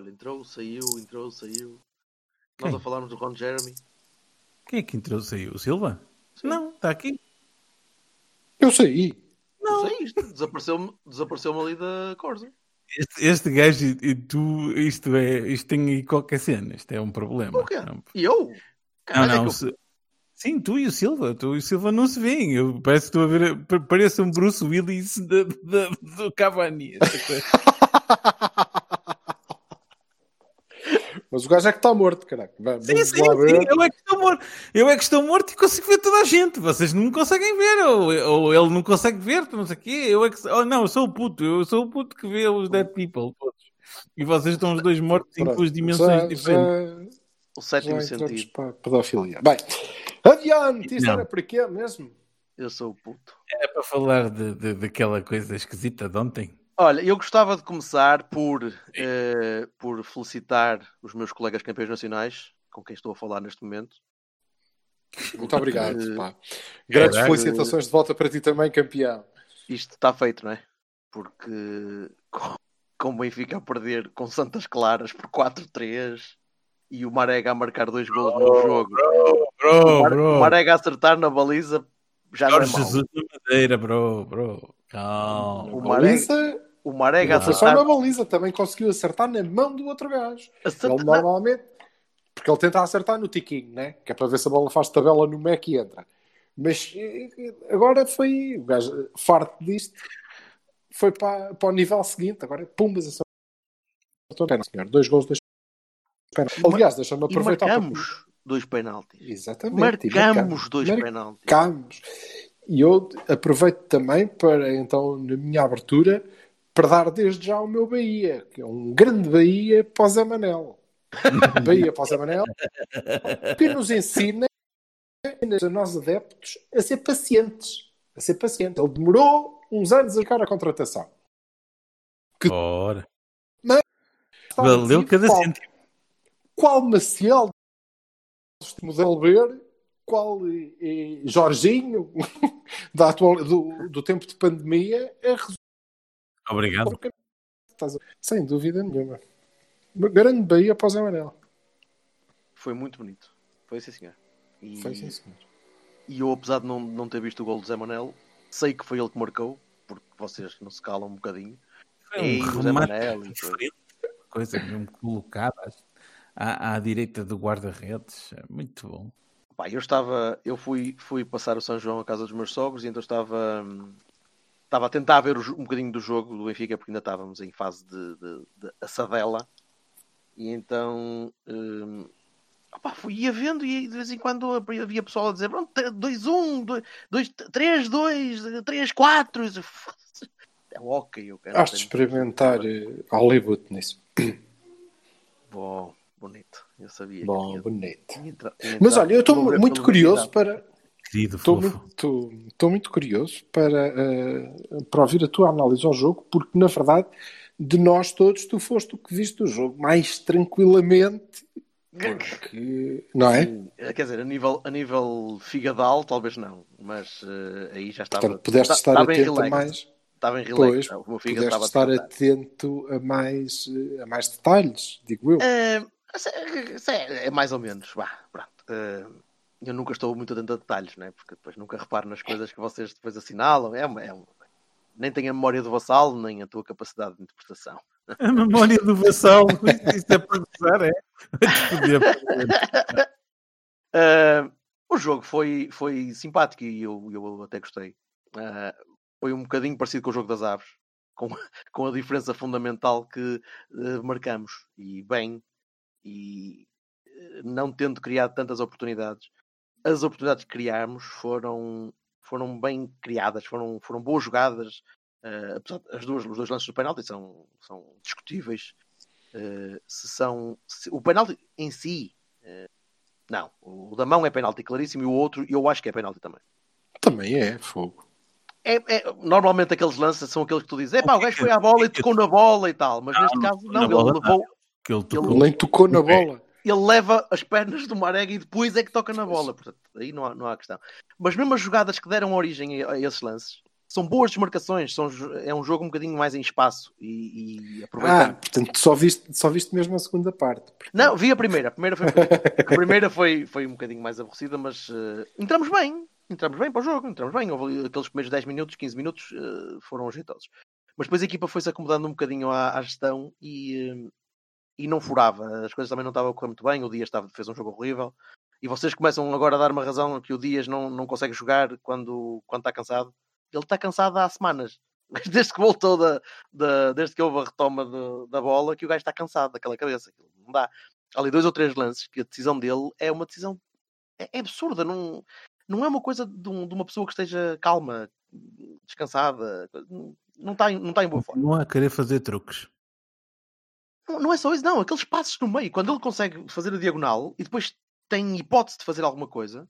Olha, entrou, saiu, entrou, saiu. Nós Quem? a falarmos do Ron Jeremy. Quem é que entrou saiu? O Silva? Não, está aqui. Eu saí. Não desapareceu-me desapareceu ali da Corsa. Este, este gajo e, e tu, isto é, isto tem aí qualquer cena, isto é um problema. O quê? Não, E eu? não, Caralho, é não, que eu- se- Sim, tu e o Silva, tu e o Silva não se veem. Eu parece que estou a ver, pa- parece um Bruce Willis do Cavani. Mas o gajo é que está morto, caraca. Sim, sim, lá sim, eu é que estou morto. Eu é que estou morto e consigo ver toda a gente. Vocês não me conseguem ver, ou, ou ele não consegue ver, não sei o quê. Eu é que, oh, não, eu sou o puto, eu sou o puto que vê os dead people todos. E vocês estão os dois mortos em duas dimensões já- diferentes. já- O sétimo já sentido. para pedofilia. Bem, adiante. Isto Não. era para quê mesmo? Eu sou o puto. Era para falar de, de- daquela coisa esquisita de ontem. Olha, eu gostava de começar por, eh, por felicitar os meus colegas campeões nacionais, com quem estou a falar neste momento. Muito obrigado. Eh, pá. Grandes Caraca. felicitações de volta para ti também, campeão. Isto está feito, não é? Porque com, o Benfica a perder com Santas Claras por 4-3 e o Marega a marcar dois gols no jogo. Bro, o, Mar- bro. o Marega a acertar na baliza já não é Jorge mau. Jesus na madeira, bro, bro. Calma. O Marega, Baliza, o Marega a não foi só acertar, na baliza, também conseguiu acertar na mão do outro gajo. acertar Ele normalmente, porque ele tenta acertar no tiquinho, né? que é para ver se a bola faz tabela no Mac e entra. Mas agora foi o gajo farto disto, foi para, para o nível seguinte. Agora, pumbas, acertou. Pena, senhor. Dois gols, dois pena. Aliás, deixa-me e aproveitar. para- marcamos dois penaltis. Exatamente. e Marcamos dois penaltis. marcamos. E eu aproveito também para, então, na minha abertura, para dar desde já o meu Bahia, que é um grande Bahia Zé Manel. Bahia Zé Manel, que nos ensina, a nós adeptos, a ser pacientes. A ser pacientes. Ele demorou uns anos a ficar a contratação. Ora. Está Valeu cada qual- cêntimo. Qual Maciel de modelo ver, qual eh, Jorginho da atual, do, do tempo de pandemia é Obrigado. A- Sem dúvida nenhuma. Uma grande Bahia para o Zé Manel. Foi muito bonito. Foi assim, senhor. E, Foi sim, senhor. e eu, apesar de não, não ter visto o gol do Zé Manel, sei que foi ele que marcou, porque vocês não se calam um bocadinho. Foi um o Zé remate Manel e diferente. Coisa mesmo colocada à, à direita do guarda-redes. É Muito bom. Pá, eu estava, eu fui, fui passar o São João à casa dos meus sogros e então estava, hum, estava a tentar ver um bocadinho do jogo do Benfica porque ainda estávamos em fase de, de, de assadela e então hum, opá, fui ia vendo e de vez em quando havia pessoal a dizer pronto, 2-1, 3-2, 3-4 e eu, "Foda-se, é ok, eu quero Has de experimentar eh, Hollywood nisso. Bom, bonito, eu sabia Bom, tinha- bonito. tinha tinha Mas olha, eu estou muito curioso para. Querido Estou fofo. muito, estou muito curioso para, eh, para ouvir a tua análise ao jogo, porque na verdade, de nós todos, tu foste o que viste o jogo mais tranquilamente. Porque, não é? Sim, eh, quer dizer, a nível, a nível figadal, talvez não, mas eh, aí já estava. Portanto, pudeste estar estava em atento a relax, mais. Estava em relax, Pois, não, pudeste estava estar a atento a mais, a mais detalhes, digo eu. É mais ou menos, vá, pronto. Eh, eu nunca estou muito atento a detalhes, né? porque depois nunca reparo nas coisas que vocês depois assinalam. É uma, é uma- Nem tenho a memória do vassalo, nem a tua capacidade de interpretação. A memória do vassalo. Isto é para gozar, é? Uh, o jogo foi, foi simpático e eu, eu até gostei. Uh, foi um bocadinho parecido com o jogo das aves, com, com a diferença fundamental que uh, marcamos. E bem, e não tendo criado tantas oportunidades. As oportunidades que criámos foram, foram bem criadas, foram, foram boas jogadas. eh, apesar de- as duas, os dois lances do penalti são, são discutíveis. eh, se são se- o penalti em si, eh, não. O da mão é penalti claríssimo e o outro eu acho que é penalti também. Também é, fogo. É, é- normalmente aqueles lances são aqueles que tu dizes, é pá, o gajo foi à bola e tocou na bola e tal, mas neste Não, caso tocou não, ele bola, levou, Que ele tocou. Nem tocou na Ok. bola. Ele leva as pernas do Marega e depois é que toca na bola. Portanto, aí não há, não há questão. Mas mesmo as jogadas que deram origem a, esses lances são boas desmarcações. São, é um jogo um bocadinho mais em espaço e, e Ah, portanto, só viste, só viste mesmo a segunda parte. Não, vi a primeira. A primeira foi, um bocadinho- a primeira foi, foi um bocadinho mais aborrecida, mas eh, entramos bem. Entramos bem para o jogo. Entramos bem. Houve aqueles primeiros 10 minutos, 15 minutos eh, foram ajeitosos. Mas depois a equipa foi-se acomodando um bocadinho à, à gestão e, eh, e não furava. As coisas também não estavam a correr muito bem. O Dias estava, fez um jogo horrível. E vocês começam agora a dar uma razão que o Dias não, não consegue jogar quando, quando está cansado. Ele está cansado há semanas. Desde que voltou da, da- desde que houve a retoma de- da bola, que o gajo está cansado daquela cabeça. Não dá. Há ali dois ou três lances que a decisão dele é uma decisão é, é absurda. Não, não é uma coisa de, um- de uma pessoa que esteja calma, descansada. Não está, não está em boa forma. Não há querer fazer truques. Não, é só isso, não. Aqueles passos no meio, quando ele consegue fazer a diagonal e depois tem hipótese de fazer alguma coisa,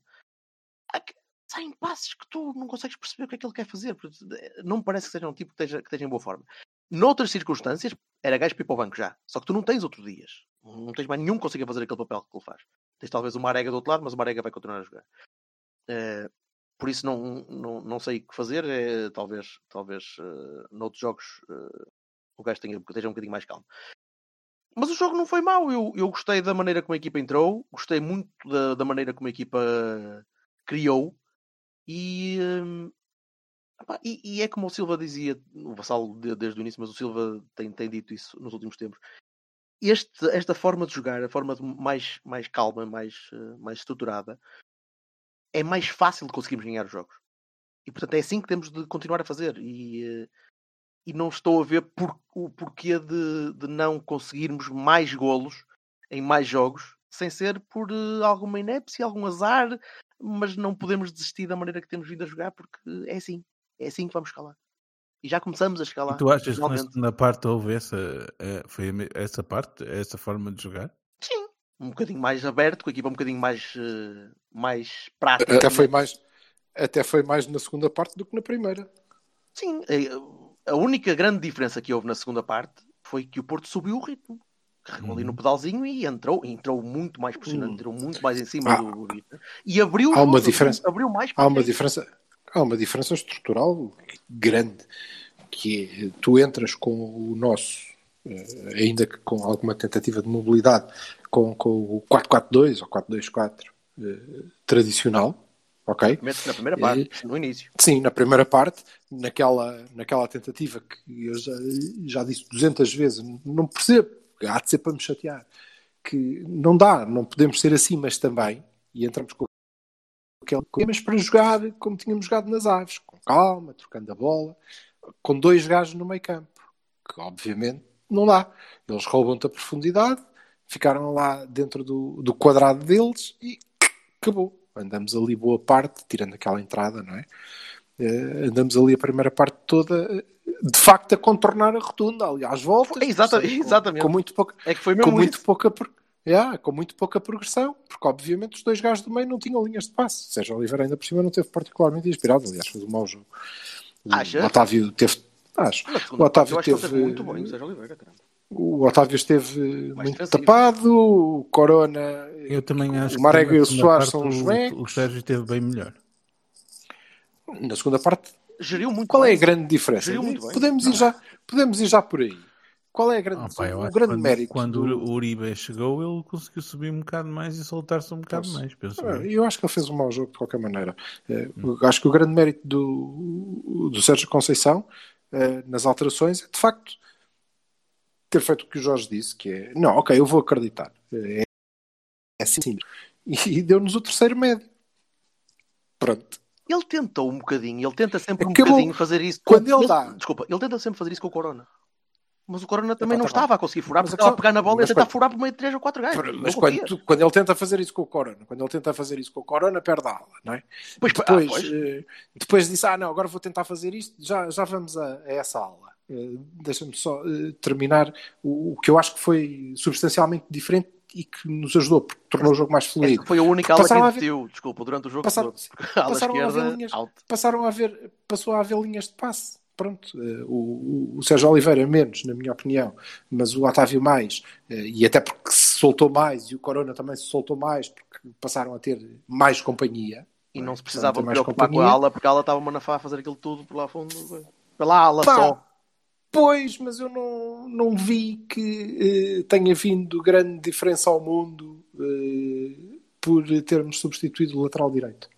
que- saem passos que tu não consegues perceber o que é que ele quer fazer. Não me parece que seja um tipo que esteja, que esteja em boa forma. Noutras circunstâncias, era gajo para ir para o banco já. Só que tu não tens outros dias. Não tens mais nenhum que consiga fazer aquele papel que ele faz. Tens talvez uma arega do outro lado, mas uma arega vai continuar a jogar. Eh, por isso não, não, não sei o que fazer. eh, talvez, talvez eh, noutros jogos eh, o gajo tenha, esteja um bocadinho mais calmo. Mas o jogo não foi mau. Eu, eu gostei da maneira como a equipa entrou, gostei muito da, da maneira como a equipa criou. E, hum, epá, e, e é como o Silva dizia, o Vassalo de- desde o início, mas o Silva tem, tem dito isso nos últimos tempos. Este, esta forma de jogar, a forma mais, mais calma, mais, eh, mais estruturada, é mais fácil de conseguirmos ganhar os jogos. E portanto é assim que temos de continuar a fazer. E, eh, e não estou a ver por, o porquê de, de não conseguirmos mais golos em mais jogos, sem ser por eh, alguma inépcia, algum azar, mas não podemos desistir da maneira que temos vindo a jogar, porque é assim. É assim que vamos escalar. E já começamos a escalar. E tu achas que na parte houve essa, eh, foi essa parte, essa forma de jogar? Sim. Um bocadinho mais aberto, com a equipa um bocadinho mais, eh, mais prática. Até foi mais, até foi mais na segunda parte do que na primeira. Sim, a única grande diferença que houve na segunda parte foi que o Porto subiu o ritmo. Carregou ali no pedalzinho e entrou, entrou muito mais pressionante, Hum. entrou muito mais em cima Ah. do Vitor. E abriu Há uma jogo, diferença. abriu mais Há uma diferença, há uma diferença estrutural grande, que é, tu entras com o nosso, eh, ainda que com alguma tentativa de mobilidade, com, com o 4-4-2 ou 4-2-4 eh, tradicional, ok? Na primeira parte, no início. Sim, na primeira parte, naquela, naquela tentativa que eu já, já disse 200 vezes, não percebo, há de ser para me chatear, que não dá, não podemos ser assim, mas também, e entramos com aquele mas para jogar como tínhamos jogado nas aves, com calma, trocando a bola, com dois gajos no meio campo, que obviamente não dá. Eles roubam-te a profundidade, ficaram lá dentro do, do quadrado deles e acabou. Andamos ali boa parte, tirando aquela entrada, não é? Eh, andamos ali a primeira parte toda, eh, de facto, a contornar a rotunda, ali às voltas, Foi, exata- com- exatamente. com muito pouca, É que foi com mesmo muito isso. pouca yeah, com muito pouca progressão, porque obviamente os dois gajos do meio não tinham linhas de passe. Sérgio Oliveira ainda por cima não teve particularmente inspirado, aliás, fez um mau jogo. O Achas? Otávio teve. Acho. O Otávio teve- muito bem, o Sérgio Oliveira, caramba. O Otávio esteve muito defensivo. tapado, o Corona. Eu também acho o Marega que e o Soares são os o, bonecos. o Sérgio esteve bem melhor. Na segunda parte, Geriu muito qual é bem. a grande diferença? Geriu muito bem. Podemos ir, já, podemos ir já por aí. Qual é a grande, Ah, eu o grande quando, mérito? quando do- o Uribe chegou, ele conseguiu subir um bocado mais e soltar-se um bocado mais, penso Ah, eu. Acho que ele fez um mau jogo de qualquer maneira. Hum. Acho que o grande mérito do, do Sérgio Conceição eh, nas alterações é de facto ter feito o que o Jorge disse, que é não, ok, eu vou acreditar. É, é assim simples. E, e deu-nos o terceiro médio. Pronto. Ele tentou um bocadinho, ele tenta sempre um Acabou. bocadinho fazer isso. Quando ele dá. Desculpa, ele tenta sempre fazer isso com o Corona. Mas o Corona também não tá bem. estava a conseguir furar, Mas porque estava a pegar na bola e tentar quando- furar por meio de 3 ou 4 gajos. Mas quando, tu- quando ele tenta fazer isso com o Corona, quando ele tenta fazer isso com o Corona, perde a ala, não é? Pois, ah, Depois, pois. eh, depois disse: Ah, não, agora vou tentar fazer isto, já, já vamos a, a essa aula. Eh, Deixa-me só eh, terminar o, o que eu acho que foi substancialmente diferente e que nos ajudou, porque tornou o jogo mais fluido. foi a única ala que Passaram a ver- desculpa, durante o jogo Passaram- passaram a ver linhas. out. Passaram a haver, passou a haver linhas de passe. Pronto, eh, o, o- o Sérgio Oliveira menos, na minha opinião, mas o Otávio mais, e até porque se soltou mais, e o Corona também se soltou mais, porque passaram a ter mais companhia. E não se Passaram precisava preocupar com a companhia. ala, porque a ala estava a manafar a fazer aquilo tudo por lá fundo. Pela ala Pá, só. Pois, mas eu não, não vi que eh, tenha vindo grande diferença ao mundo eh, por termos substituído o lateral direito.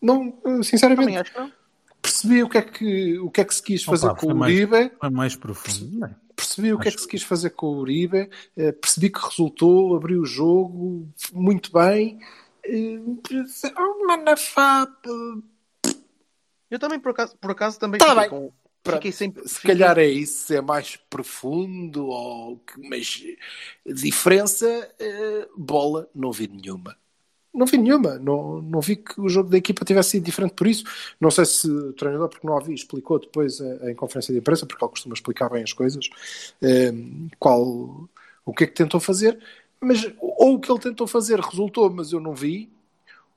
Não, eh, sinceramente, não. percebi o que é que, o que, é que se quis Opa, fazer foi com o mais- Uribe, É mais profundo. Bem, percebi o que é que se quis fazer com o Uribe, eh, percebi que resultou, abriu o jogo muito bem. Eh, Oh, Manafá, eh, Eu também, por acaso, por acaso também Tá fiquei, com. Fiquei sempre. se fiquei- calhar é isso, é mais profundo, ou mas diferença, eh, bola, não vi nenhuma. Não vi nenhuma, não, não vi que o jogo da equipa tivesse sido diferente por isso. Não sei se o treinador, porque não ouvi, explicou depois eh, em conferência de imprensa, porque ele costuma explicar bem as coisas, eh, qual, o que é que tentou fazer, mas ou o que ele tentou fazer resultou, mas eu não vi,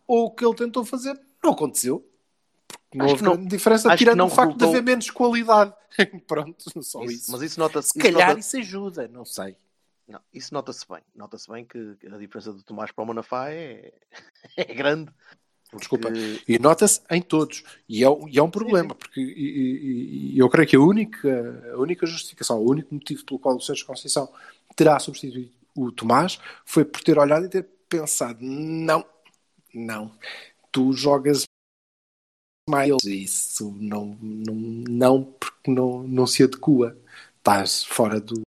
ou o que ele tentou fazer não aconteceu. Não houve não- diferença, tirando não o facto de resultou- haver menos qualidade. Pronto, só Isso, isso. Mas isso nota-se. Se calhar nota- isso ajuda, não sei. Não, isso nota-se bem. Nota-se bem que a diferença do Tomás para o Manafá é, é grande. Porque- Desculpa. E nota-se em todos. E é, e é um problema, porque e- e- e eu creio que a única, a única justificação, o único motivo pelo qual o Sérgio Conceição terá substituído o Tomás foi por ter olhado e ter pensado: não, não, tu jogas mais isso não, não, não porque não, não se adequa. Estás fora do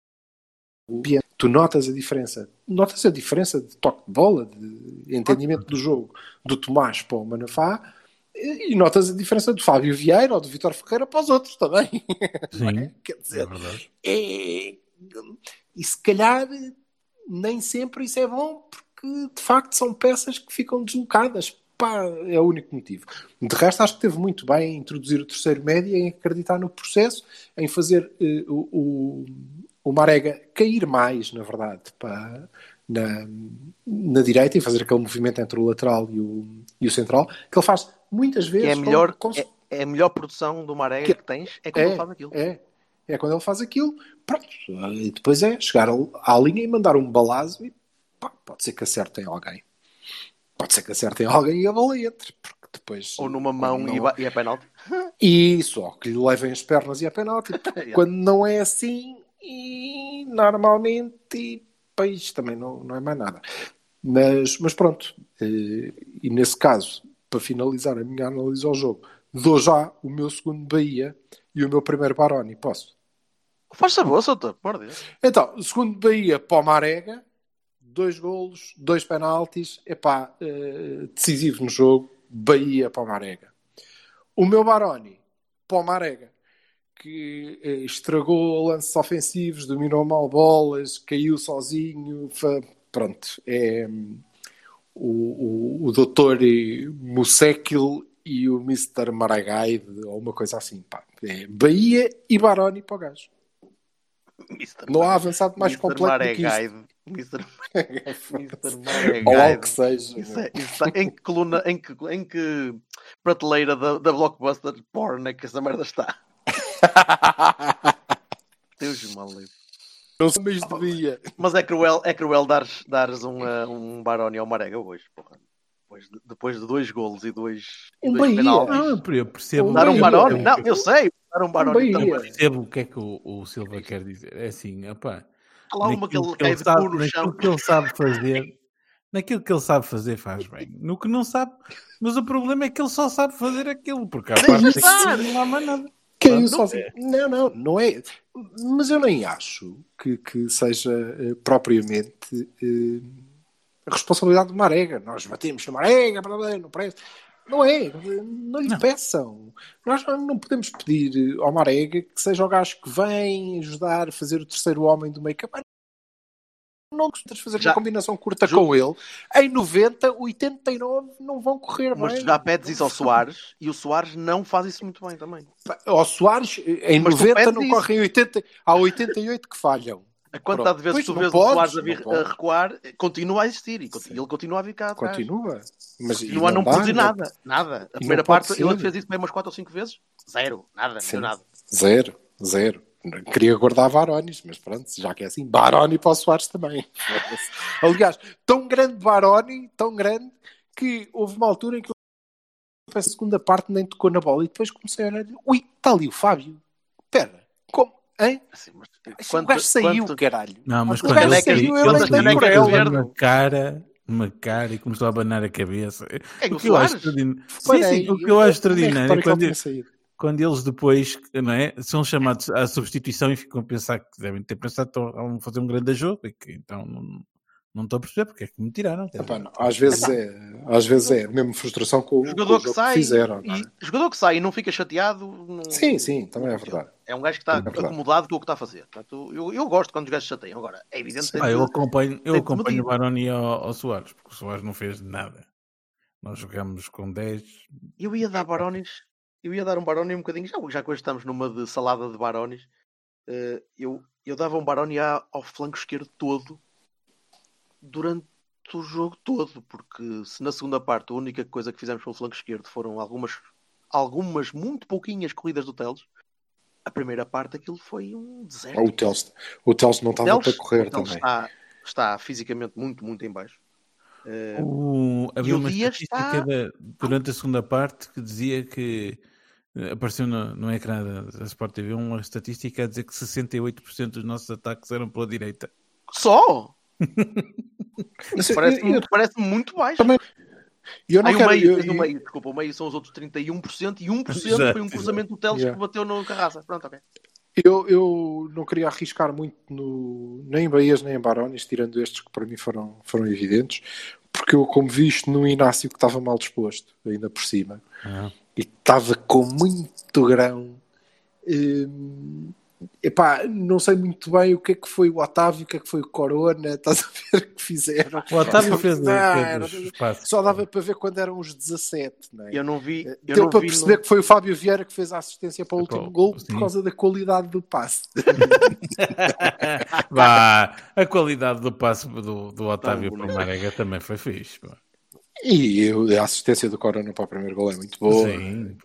ambiente. Tu notas a diferença. Notas a diferença de toque de bola, de entendimento do jogo do Tomás para o Manafá e notas a diferença do Fábio Vieira ou do Vitor Ferreira para os outros também. sim, Quer é dizer, verdade. é... e se calhar nem sempre isso é bom porque de facto são peças que ficam deslocadas. Pá, é o único motivo. De resto, acho que teve muito bem em introduzir o terceiro médio, em acreditar no processo, em fazer eh, o, o, o Marega cair mais, na verdade, pá, na, na direita e fazer aquele movimento entre o lateral e o, e o central, que ele faz muitas que vezes. é, melhor, com- com- é, é a melhor produção do Marega Que- que, tens é quando ele faz aquilo. é, é quando ele faz aquilo. Pronto. E depois é chegar à linha e mandar um balazo e pá, pode ser que acertem alguém. Pode ser que acertem alguém e a bola entre. Porque depois. Ou numa mão não- e, e é penalti. Isso, ou que lhe levem as pernas e a penalti. Quando não é assim, e normalmente, e, pois também não, não é mais nada. Mas, mas pronto, eh, e nesse caso, para finalizar a minha análise ao jogo, dou já o meu segundo Bahia e o meu primeiro Baroni. Posso? Faz sabor, Souto, por Deus. Então, o segundo Bahia para o Marega, dois golos, dois penaltis, epá, eh, decisivo no jogo, Bahia para o Marega. O meu Baroni para o Marega, que eh, estragou lances ofensivos, dominou mal bolas, caiu sozinho, pronto, é hum, o, o, o doutor Musekil e o Mr. Maragaide, ou uma coisa assim, pá. É Bahia e Baroni para o gajo. Mr. Não há avançado mais Mr. completo do que isto. Mr. Mr. Ou algo que seja. Isso é, isso é- em que coluna, em que, em que prateleira da, da Blockbuster Porn é que essa merda está? Deus maluco. Não sei, mas devia. Mas é cruel, é cruel dares, dares um, uh, um Baroni ao Marega hoje, porra. Depois de, depois de dois golos e dois, Um dois penaltis. Não, eu percebo. Um Dar um Bahia. Baroni? Não, eu sei. Dar um Baroni Bahia. também. Eu percebo o que é que o, o Silva quer dizer. É assim, opá, Há lá uma que naquilo ele que cai ele de cu no chão. naquilo que ele sabe fazer, naquilo que ele sabe fazer, faz bem. No que não sabe, mas o problema é que ele só sabe fazer aquilo, porque a parte daquilo não há mais nada. Caiu Não sozinho. Não, não, não é. Mas eu nem acho que, que seja eh, propriamente eh, a responsabilidade do Marega. Nós batemos no Marega, blá, blá, não. Não é? Não lhe peçam. Nós não não podemos pedir ao Marega que seja o gajo que vem ajudar a fazer o terceiro homem do make-up. Não gostas de fazer Já- uma combinação curta Ju- com ele. Em 90, 89 não vão correr Mas bem. já pedes isso ao Soares e o Soares não faz isso muito bem também. Ao Soares, em Mas tu 90 pedes não isso. correm 80, há 88 que falham. A quantidade de vezes Pois, que tu não vês podes, o Soares a, não vir- podes. a recuar, continua a existir e ele continua a vir cá atrás. Continua. Mas e Continua a não dá, produzir não- nada. Nada. A não primeira parte, ele ser. fez isso bem umas 4 ou 5 vezes. Zero. Nada. Sim. Não deu nada. Zero, zero. Queria guardar Barones, mas pronto, já que é assim, Baroni para o Soares também. Aliás, tão grande Baroni, tão grande, que houve uma altura em que eu a segunda parte nem tocou na bola e depois comecei a olhar ui, está ali o Fábio. Espera, como? Hein? Assim, mas, Esse quanto- gajo saiu, quanto- caralho. Não, mas O quando ele saiu, ele nem com por ele. uma cara, uma cara e começou a abanar a cabeça. Quem, O o que eu acho extraordinário. Sim, sim, o que eu acho extraordinário é é quando, quando eles depois não é, são chamados à substituição e ficam a pensar que devem ter pensado que estão a fazer um grande jogo e que então não, não estou a perceber porque é que me tiraram. Epá, não, às vezes é, às vezes é mesmo frustração com, o- O com jogador o que sai, fizeram. não é? e, jogador que sai e não fica chateado, não- Sim, sim, também é verdade. É um gajo que está É acomodado com o que está a fazer. Portanto, eu, eu gosto quando os gajos chateiam. Agora, é evidente que Ah, eu acompanho, eu acompanho o. Baroni ao, ao Soares, porque o Soares não fez nada. Nós jogamos com 10. eu ia dar Barones, eu ia dar um Baroni um bocadinho, já, já que hoje estamos numa de salada de Barones, eh, eu, eu dava um Baroni ao flanco esquerdo todo durante o jogo todo, porque se na segunda parte a única coisa que fizemos pelo flanco esquerdo foram algumas, algumas muito pouquinhas corridas do Teles, a primeira parte aquilo foi um deserto. O Teles, o Teles não estava para correr também. Está, está fisicamente muito, muito em baixo. Eh, O, havia uma estatística está- durante a segunda parte que dizia que eh, apareceu no, no ecrã da, Sport TV uma estatística a dizer que 68% dos nossos ataques eram pela direita. Só! Isso parece-me eu- parece muito baixo. Também- E eu não Aí o quero. meio, eu- tens o meio, desculpa, o meio são os outros 31% e 1% Exato, foi um cruzamento do Teles Yeah. que bateu no Carraça. Pronto, ok. Eu, eu não queria arriscar muito no, nem em Bahias nem em Barones, tirando estes que para mim foram, foram evidentes, porque eu, como vi isto no Inácio, que estava mal disposto, ainda por cima, e estava com muito grão. hum, epá, não sei muito bem o que é que foi o Otávio, o que é que foi o Corona, estás a ver o que fizeram. O Otávio fez, Não, era-. Só dava para ver quando eram os 17, não é? Eu não vi. Eu Deu não para vi perceber no- que foi o Fábio Vieira que fez a assistência para o último gol sim. por causa da qualidade do passe. Vá, a qualidade do passo do, do Otávio Tá, para o Marega também foi fixe. pá. E eu- a assistência do Corona para o primeiro gol é muito boa. Sim,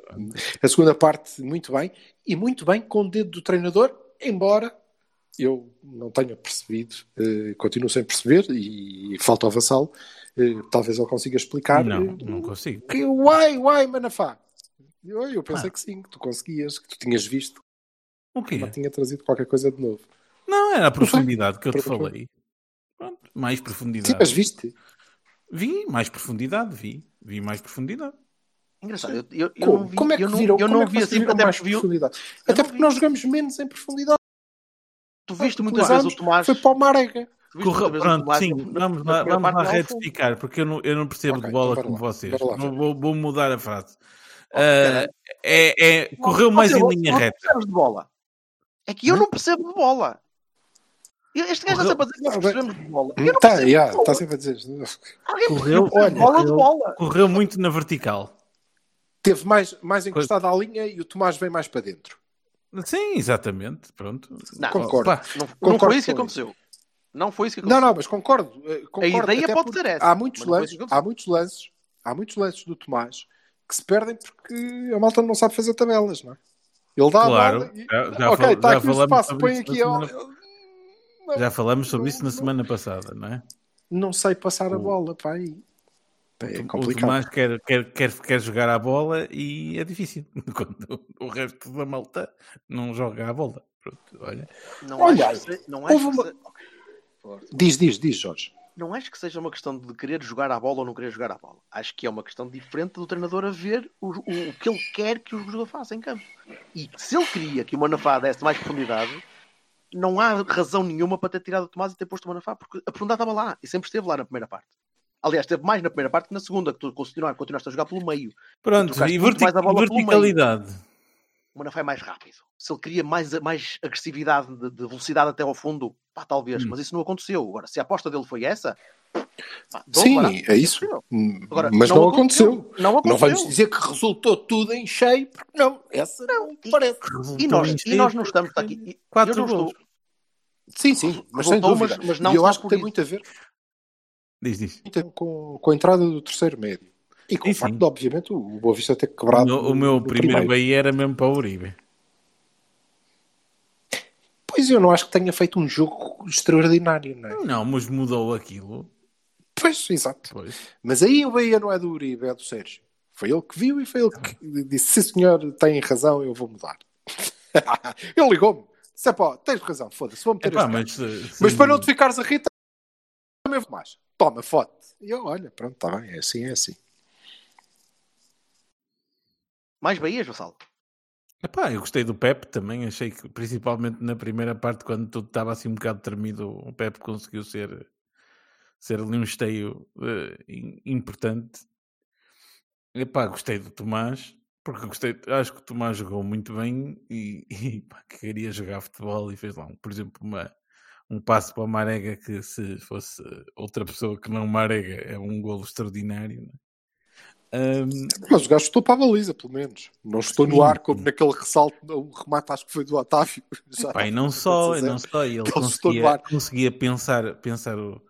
A segunda parte, muito bem. E muito bem com o dedo do treinador, embora eu não tenha percebido, eh, continuo sem perceber, e falta Vassal, eh, talvez ele consiga explicar. não, eh, não consigo. que, uai, uai, Manafá. Eu, eu pensei Ah. que sim, que tu conseguias, que tu tinhas visto, O quê? não tinha trazido qualquer coisa de novo. Não, era a profundidade que eu te falei. Pronto, mais Sim, profundidade. mas viste? Vi mais profundidade, vi. Vi mais profundidade. Engraçado, eu, eu, eu Como, não vi, como é que eu não, viram? eu não é vi assim, até mais porque profundidade? Até porque vi. nós jogamos menos em profundidade. tu viste muitas vezes o Tomás. Foi para o Marega. o pronto, Tomás sim, vamos na lá, vamos lá retificar, porque eu não, eu não percebo Ok, de bola então como lá, vocês. lá Não vou, vou mudar a frase. Oh, caralho. é, é- correu mais em linha não reta. de bola. É que eu não percebo de bola. Este gajo está sempre a dizer que nós bem. percebemos de bola. Tá, yeah, bola. está sempre a dizer. Alguém Correu, percebe de bola de correu, bola. correu muito na vertical. Teve mais, mais encostado à linha e o Tomás vem mais para dentro. Sim, exatamente. Pronto. Não, Concordo. Não, não Concordo foi isso que aconteceu. Não foi isso que Não, aconteceu. não, mas concordo. eh, concordo ideia até pode ser essa, Há muitos, não lances, há muitos lances, há muitos lances do Tomás que se perdem porque a malta não sabe fazer tabelas, não é? Ele dá Claro. a bola e... Já- já ok, está aqui o falamos espaço, sobre põe isso aqui. na ó, semana- Não, Já falamos sobre isso na semana passada, não é? não sei passar a O- bola, pá, aí. É O complicado. Tomás quer, quer, quer, quer jogar a bola e é difícil. Quando o resto da malta não joga a bola. Pronto, olha. Não Olha, acho que não acho uma- se-. Diz, diz, diz, Jorge. Não acho que seja uma questão de querer jogar a bola ou não querer jogar a bola. Acho que é uma questão diferente do treinador a ver o, o, o que ele quer que o jogador faça em campo. E se ele queria que o Manafá desse mais profundidade, não há razão nenhuma para ter tirado o Tomás e ter posto o Manafá, porque a profundidade estava lá e sempre esteve lá na primeira parte. Aliás, teve mais na primeira parte que na segunda, que tu continuaste, continuaste a jogar pelo meio. Pronto, e mais a bola pelo meio. verticalidade. O Manafá é mais rápido. Se ele queria mais, mais agressividade de, de velocidade até ao fundo, pá, talvez, Hum. mas isso não aconteceu. Agora, se a aposta dele foi essa, pá, Sim, barato. é isso. Hum, Agora, Mas não, aconteceu. Não Não aconteceu. vamos dizer que resultou tudo em cheio, porque não, essa não, parece. E nós, e nós não estamos aqui. e- Quatro não estou. Sim, sim, mas sem Resultou, dúvida. mas- mas não e eu acho que tem isso. muito a ver Diz, diz. ver com, com a entrada do terceiro médio. E com Sim, o facto de, obviamente, o Boa Vista ter O quebrado. o no- meu no primeiro Bahia era mesmo para o Uribe. Pois eu não acho que tenha feito um jogo extraordinário, não é? Não, mas mudou aquilo. Pois, exato. Pois. Mas aí o Bahia não é do Uribe, é do Sérgio. Foi ele que viu e foi ele que disse: Sim, senhor, tem razão, eu vou mudar. ele ligou-me. Disse: pá, tens razão, foda-se, vou meter Epá, mas, gajo." eh, Mas para não te ficares a rir, também vou mais. Toma, foto. E eu, olha, pronto, está bem, é assim, é assim. Mais Bahias, Vassal. Epá, eu gostei do Pep também, achei que principalmente na primeira parte, quando tudo estava assim um bocado tremido, o Pep conseguiu ser, ser ali um esteio im- importante. Epá, gostei do Tomás, porque gostei, acho que o Tomás jogou muito bem e, e pá, que queria jogar futebol e fez lá, um- por exemplo, uma, um passo para o Marega que se fosse outra pessoa que não Marega é um golo extraordinário. não é? Ahm, Mas o gajo estou para a baliza, pelo menos. Não estou no ar como naquele ressalto, o remate acho que foi do Otávio. Já e estava não só, e dizer. não só, ele conseguia, conseguia pensar, pensar o,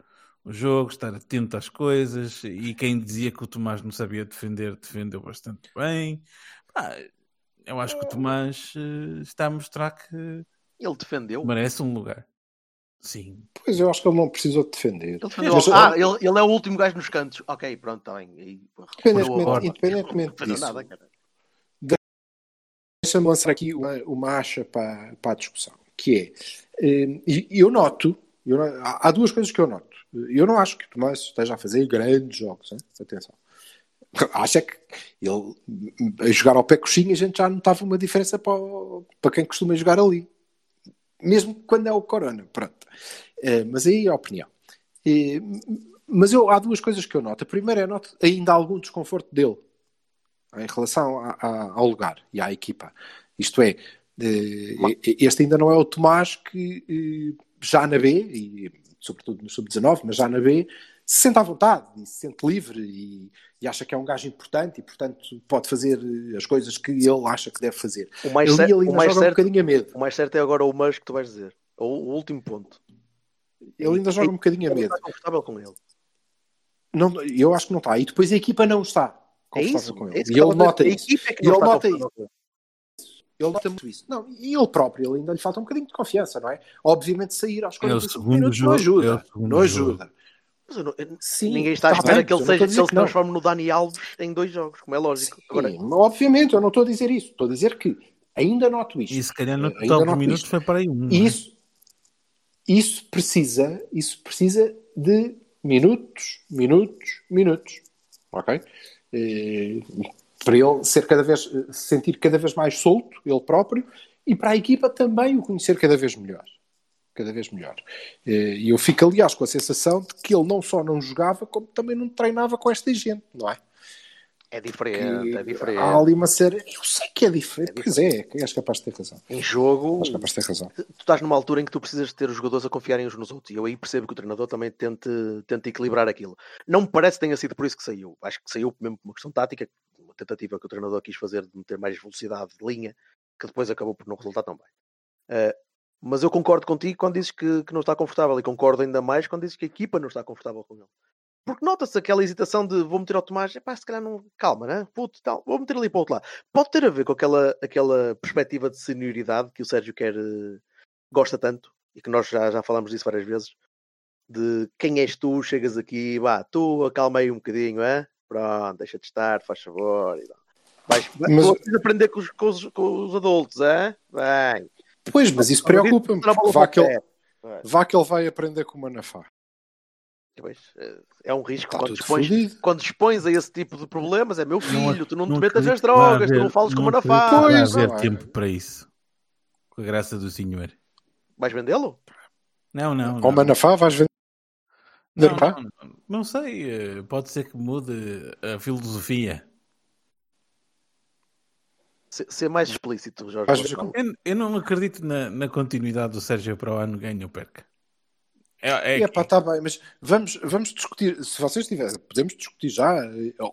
o jogo, estar atento às coisas, e quem dizia que o Tomás não sabia defender, defendeu bastante bem. Eu acho que o Tomás eh, está a mostrar que Ele defendeu. merece um lugar. Sim. Pois eu acho que ele não precisou de defender. Ele. Mas, ah, ele, ele é o último gajo nos cantos. Ok, pronto, está bem. Independentemente- independentemente disso. nada. Deixa-me lançar aqui uma, uma acha para, para a discussão, que é, e eu noto, eu há, há duas coisas que eu noto. Eu não acho que o Tomás esteja a fazer grandes jogos, hein? atenção. Acho é que ele, a jogar ao pé coxinha, a gente já notava uma diferença para, o- para quem costuma jogar ali. Mesmo quando é o Corona, pronto. Eh, mas aí é a opinião. Eh, mas eu, há duas coisas que eu noto. A primeira é noto ainda algum desconforto dele em relação a- a- ao lugar e à equipa. Isto é, eh, este ainda não é o Tomás que eh, já na B, e sobretudo no Sub-19, mas já na B, se sente à vontade e se sente livre e, e acha que é um gajo importante e, portanto, pode fazer eh, as coisas que ele acha que deve fazer. O mais, cer- ele o ainda mais joga um certo, bocadinho a medo. o mais certo é agora o mas que tu vais dizer. O, o último ponto. Ele ainda joga um bocadinho a Ele medo. está confortável com ele. Não, eu acho que não está. E depois a equipa não está É confortável isso. com é ele. isso e ele nota isso. é E ele nota com ele. Nota muito isso. Não, e ele próprio, ele ainda lhe falta um bocadinho de confiança, não é? Obviamente sair aos É 45 segundo minutos não ajuda. é não jogo. ajuda. Mas eu não- Sim, Ninguém está à tá espera bem, que ele, seja, que ele se transforme no Dani Alves em dois jogos, como é lógico. Agora, Sim, obviamente, eu não estou a dizer isso. Estou a dizer que ainda noto isto. E se calhar no Ainda total de minutos isto. foi para aí um. é? Isso, isso precisa, isso precisa de minutos, minutos, minutos. Ok? Eh, para ele ser cada vez, eh, se sentir cada vez mais solto, ele próprio, e para a equipa também o conhecer cada vez melhor. Cada vez melhor. Eh, E eu fico, aliás, com a sensação de que ele não só não jogava, como também não treinava com esta gente, não é? é diferente, é diferente. Há ali uma série. Eu sei que é diferente. É Pois é, que és capaz de ter razão. Em jogo, És capaz de ter razão. tu estás numa altura em que tu precisas ter os jogadores a confiarem uns nos outros. E eu aí percebo que o treinador também tente, tente equilibrar aquilo. Não me parece que tenha sido por isso que saiu. Acho que saiu mesmo por uma questão tática, uma tentativa que o treinador quis fazer de meter mais velocidade de linha, que depois acabou por não resultar tão bem. Eh, mas eu concordo contigo quando dizes que, que não está confortável e concordo ainda mais quando dizes que a equipa não está confortável com ele. Porque nota-se aquela hesitação de vou meter ao Tomás, epá, se calhar não. Calma, né? Puto, tal, vou meter ali para o outro lado. Pode ter a ver com aquela, aquela perspectiva de senioridade que o Sérgio quer, eh, gosta tanto e que nós já, já falamos disso várias vezes. De quem és tu, chegas aqui, vá, tu acalma aí um bocadinho, é? Pronto, deixa de estar, faz favor. E. Vais, Mas- aprender com os, com os, com os adultos, é? Bem. Pois, mas isso preocupa-me. Não, porque não, Vá que, ele, não, vá que ele vai aprender com o Manafá. Pois, eh, é um risco quando expões, quando expões a esse tipo de problemas. É meu filho, tu não te Não metas nas drogas, tu não haver- fales com o não Manafá. Pois, haver não é? tempo para isso. Com a graça do senhor. Vais vendê-lo? Não, não. Ao não. Manafá vais. Não, não, não, não sei, eh, pode ser que mude a filosofia. Se- Ser mais explícito, Jorge. Eu, eu não acredito na, na continuidade do Sérgio para o ano ganha ou perca. É, é, É pá, está bem, mas vamos, vamos discutir. Se vocês tiverem, podemos discutir já,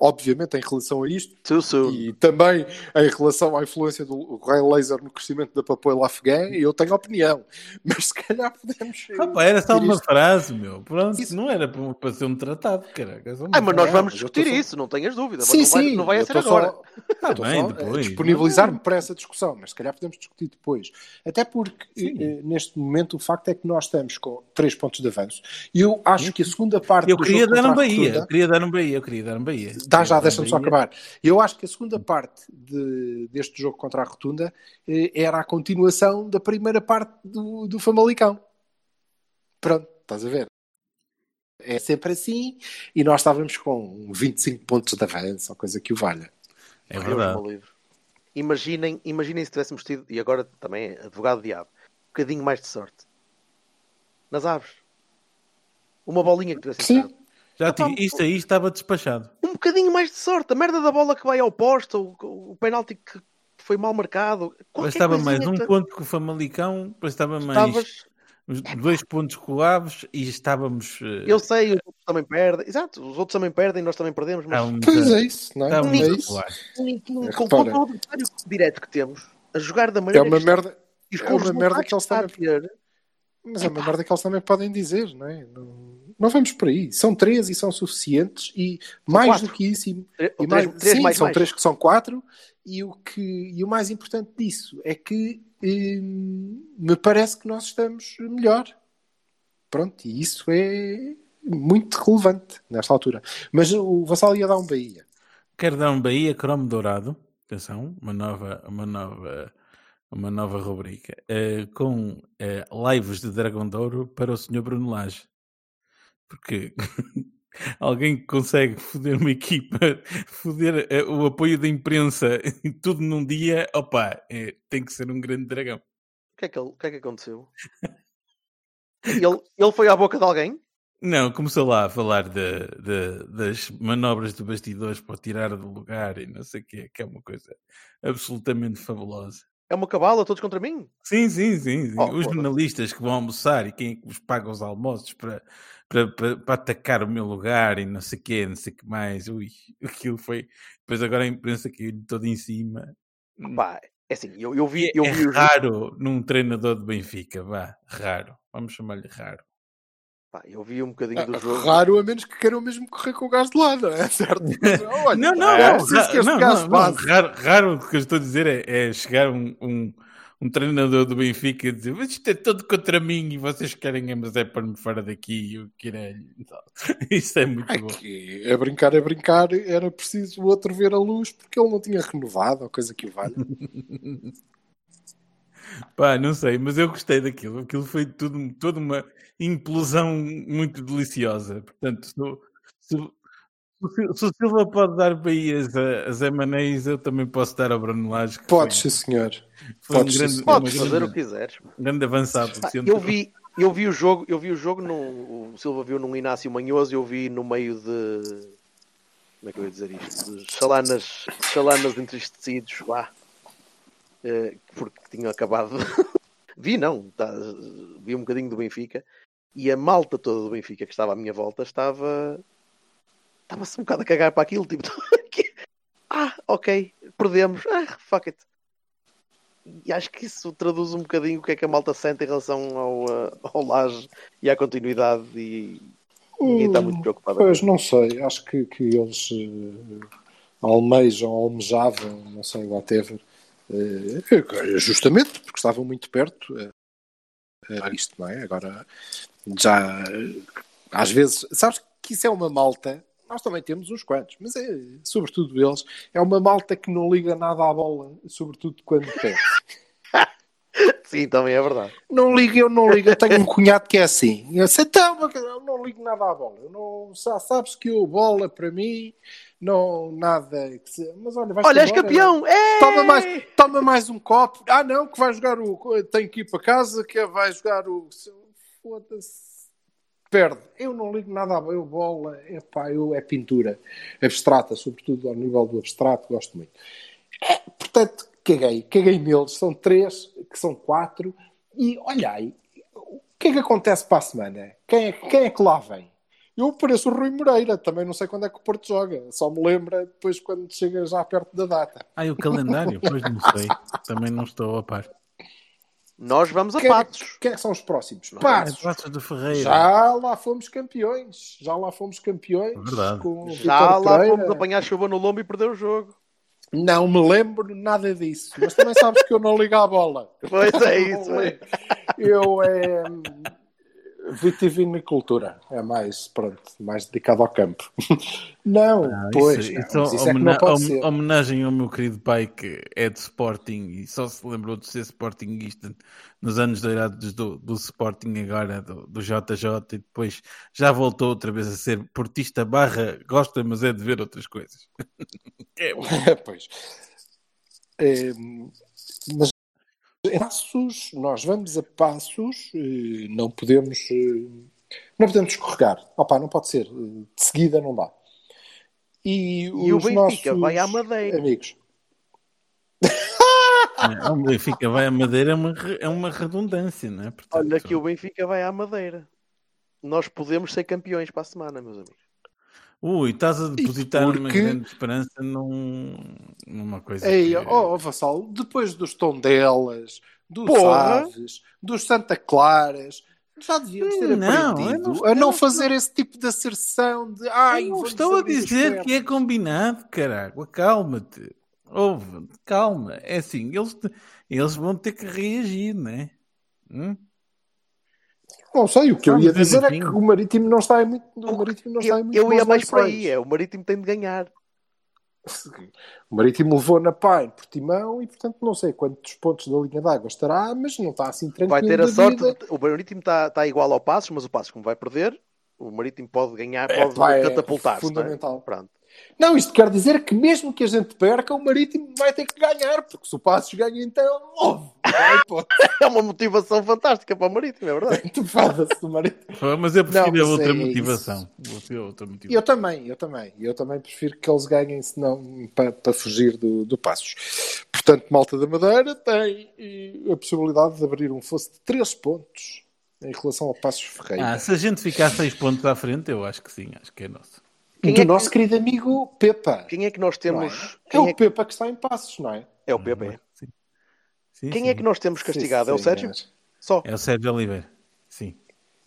obviamente, em relação a isto Too soon. e também em relação à influência do raio laser no crescimento da papoila afegã. Eu tenho opinião, mas se calhar podemos. Ah, pá, era só uma isto. frase, meu. Pronto, Isso. não era para, ser um tratado, caraca. é Ai, mas nós vamos discutir só- isso, não tenhas dúvida. Sim, mas não vai, sim, não vai eu ser só- agora. Tá estou bem, só a depois. disponibilizar-me para essa discussão, mas se calhar podemos discutir depois. Até porque, eh, neste momento, o facto é que nós estamos com três pontos de avanço. E eu acho que a segunda parte Eu queria dar um Bahia, Rotunda- eu queria dar um Bahia, eu queria dar um Bahia. Tá, Queria já, deixa-me só acabar. Eu acho que a segunda parte de- deste jogo contra a Rotunda eh, era a continuação da primeira parte do, do Famalicão. Pronto, estás a ver? É sempre assim e nós estávamos com 25 pontos de avanço, ou coisa que o valha. É verdade. Imaginem, imaginem se tivéssemos tido, e agora também é advogado diabo, um bocadinho mais de sorte. Nas aves. Uma bolinha que tivesse Sim. entrado. Já Epá, tinha, isto aí estava despachado. Um bocadinho mais de sorte. A merda da bola que vai ao posto, o, o penalti que foi mal marcado. qualquer Bastava mais um que- ponto com o Famalicão, bastava mais Estavas- dois pontos com o Aves e estávamos. eh, Eu sei, os outros também perdem. Exato, os outros também perdem, nós também perdemos, mas Pois a- é isso, não é? estávamos É isso. com, com, É, o adversário direto que temos, a jogar da É maneira uma que merda, e os é uma merda que eles também- ter, mas é uma merda que eles também podem dizer, não é? Não, não vamos por aí. São três e são suficientes e mais quatro. do que isso. E, e mais, três, sim, mais são mais. três que são quatro e o, que, e o mais importante disso é que hum, me parece que nós estamos melhor. Pronto, e isso é muito relevante nesta altura. Mas o Vassal ia dar um Bahia. Quero dar um Bahia cromo dourado. Atenção, uma nova, uma nova, uma nova rubrica. eh, com eh, lives de Dragão de Ouro para o Sr. Bruno Lage. Porque alguém que consegue foder uma equipa, foder eh, o apoio da imprensa tudo num dia, opa, eh, tem que ser um grande dragão. O que é que, ele- o que, é que aconteceu? ele, ele foi à boca de alguém? Não, começou lá a falar de, de- das manobras de bastidores para tirar do lugar e não sei o quê, que é uma coisa absolutamente fabulosa. É uma cabala, todos contra mim? Sim, sim, sim. sim. Oh, os foda-se. jornalistas que vão almoçar e quem é que vos paga os almoços para, para, para, para atacar o meu lugar e não sei o quê, não sei o que mais. Ui, aquilo foi. Depois agora a imprensa caiu toda em cima. Pá, é assim, eu, eu vi, É, eu é vi raro num treinador de Benfica, vá, raro. Vamos chamar-lhe raro. Pá, eu vi um bocadinho do jogo. Raro, a menos que queiram mesmo correr com o gajo de lado, não é? Certo? Olha, Não, não, é não, preciso que este não, gajo não, não. Raro, raro o que eu estou a dizer é, é chegar um, um, um treinador do Benfica dizer mas isto é todo contra mim e vocês querem é, mas é para me fora daqui e eu querelho. Então, Isso é muito É bom. que a brincar, a brincar, era preciso o outro ver a luz porque ele não tinha renovado, ou coisa que o valha. Pá, não sei, mas eu gostei daquilo. Aquilo foi tudo, toda uma implosão muito deliciosa. Portanto, se, o- se, o- Silva pode dar Bahias a, a Zé Manês, eu também posso dar ao Bruno Lage. Podes, sim, senhor. Foi um Podes, sim, grande, Podes fazer grande- o que quiseres. grande avançado. centro. eu vi, eu vi o jogo, eu vi o jogo num, o Silva viu num Inácio Manhoso e eu vi no meio de como é que eu ia dizer isto? De chalanas, chalanas entristecidos, vá. Eh, porque tinham acabado. vi não, tá, vi um bocadinho do Benfica e a malta toda do Benfica que estava à minha volta estava estava-se um bocado a cagar para aquilo, tipo, ah, ok, perdemos, ah, fuck it. E acho que isso traduz um bocadinho o que é que a malta sente em relação ao, uh, ao Laje e à continuidade e ninguém está muito preocupado. Pois, não sei. Acho que, que eles eh, almejam, almejavam, não sei, whatever. eh, justamente porque estavam muito perto eh, a isto, não é? Agora, já às vezes, sabes que isso é uma malta. Nós também temos uns quantos, mas é, sobretudo eles, é uma malta que não liga nada à bola, sobretudo quando perde. Sim, também é verdade. Não liga, eu não ligo. Eu tenho um cunhado que é assim. Eu sei, então, eu não ligo nada à bola. Eu não, sabes que o bola para mim, não, nada. Mas olha, vais Olha, és embora, campeão! É! Toma mais, toma mais um copo. Ah, não, que vai jogar o. Tem que ir para casa, que vai jogar o. Foda-se. Perde. Eu não ligo nada eu bola, epá, eu, é pintura abstrata, sobretudo ao nível do abstrato, gosto muito. É, portanto, caguei, caguei neles. São três, que são quatro, e olha aí, o que é que acontece para a semana? Quem é, quem é que lá vem? Eu pareço o Rui Moreira, também não sei quando é que o Porto joga, só me lembra depois quando chega já perto da data. Ah, e o calendário? Pois não sei. Também não estou a par. Nós vamos a Quem é, Patos. quem é são os próximos? É Passos. Passos do Ferreira. Já lá fomos campeões. Já lá fomos campeões. Verdade. com o Já lá Pereira. fomos apanhar chuva no lombo e perder o jogo. Não me lembro nada disso. Mas também sabes que eu não ligo à bola. Pois é isso. É. Eu é vitivinicultura. É mais, pronto, mais dedicado ao campo. Não, Ah, pois. isso, não, isso mas isso é homena- hom- homenagem ao meu querido pai que é de Sporting e só se lembrou de ser Sportingista nos anos dourados do, do Sporting agora, do, do JJ e depois já voltou outra vez a ser portista barra, gosta mas é de ver outras coisas. É pois. É, mas passos, nós vamos a passos, eh, não podemos, eh, não podemos escorregar. Opa, não pode ser. eh, De seguida não dá. E, E o Benfica nossos vai à Madeira. Amigos. É, o Benfica vai à Madeira é uma, é uma redundância, não é? Portanto, Olha que o Benfica vai à Madeira. Nós podemos ser campeões para a semana, meus amigos. Ui, estás a depositar uma porque- grande esperança num, numa coisa. Ei, que- ó, Vassal, depois dos Tondelas, dos Porra! Aves, dos Santa Claras, já devíamos ter Não, aprendido não a não fazer esse tipo de asserção de ai, Eu estou a dizer que é pernas." combinado, caralho. Acalma-te. Ouve, calma. É assim, eles, eles vão ter que reagir, não é? Hum? Não sei, o que eu ia dizer é fim. que o Marítimo não está em muito, o Marítimo não está em Eu, muito eu ia mais para aí. É, o Marítimo tem de ganhar. O Marítimo levou na Pai por Timão e, portanto, não sei quantos pontos da linha d'água estará, mas não está assim tranquilo Vai ter a sorte. vida. de- o Marítimo está está igual ao Passos, mas o Passos, como vai perder, o Marítimo pode ganhar, É, pode é catapultar-se. não é? fundamental. Pronto. Não, isto quer dizer que mesmo que a gente perca, o Marítimo vai ter que ganhar, porque se o Passos ganha, então, óbvio, É uma motivação fantástica para o Marítimo, é verdade. tu foda-se o Marítimo. Mas eu prefiro Não, mas outra é motivação. Outra Eu motivação. também, eu também. Eu também prefiro que eles ganhem, senão para, para fugir do, do Passos. Portanto, Malta da Madeira tem eh, a possibilidade de abrir um fosso de 13 pontos em relação ao Passos Ferreira. Ah, se a gente ficar seis pontos à frente, eu acho que sim, acho que é nosso. Quem do é que- nosso querido amigo Pepa. Quem é que nós é? temos. É o é, que- Pepa que está em Passos, não é? é o PP. Sim. Sim, Quem sim. é que nós temos castigado? É o Sérgio? Só. É o Sérgio Oliveira.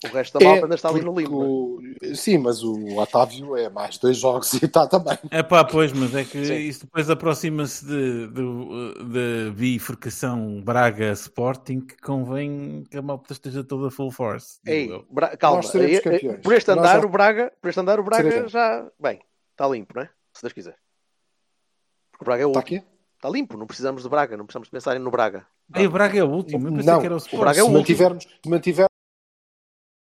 O resto da malta É, ainda está ali no limbo. o- Sim, mas o Otávio é mais dois jogos e está também. É pá, pois, mas é que Sim. isso depois aproxima-se de, de, de bifurcação Braga-Sporting que convém que a malta esteja toda full force. Ei. Bra- calma. Nós. Por este Nós andar, já- o Braga, por este andar, o Braga já. Bem, está limpo, não é? Se Deus quiser. Porque o Braga é o Está último. aqui? Está limpo, não precisamos de Braga, não precisamos de pensar no Braga. Ei, o Braga é o último. Eu pensei Não, que era o o Sporting. Braga é o se último. mantivermos, se mantivermos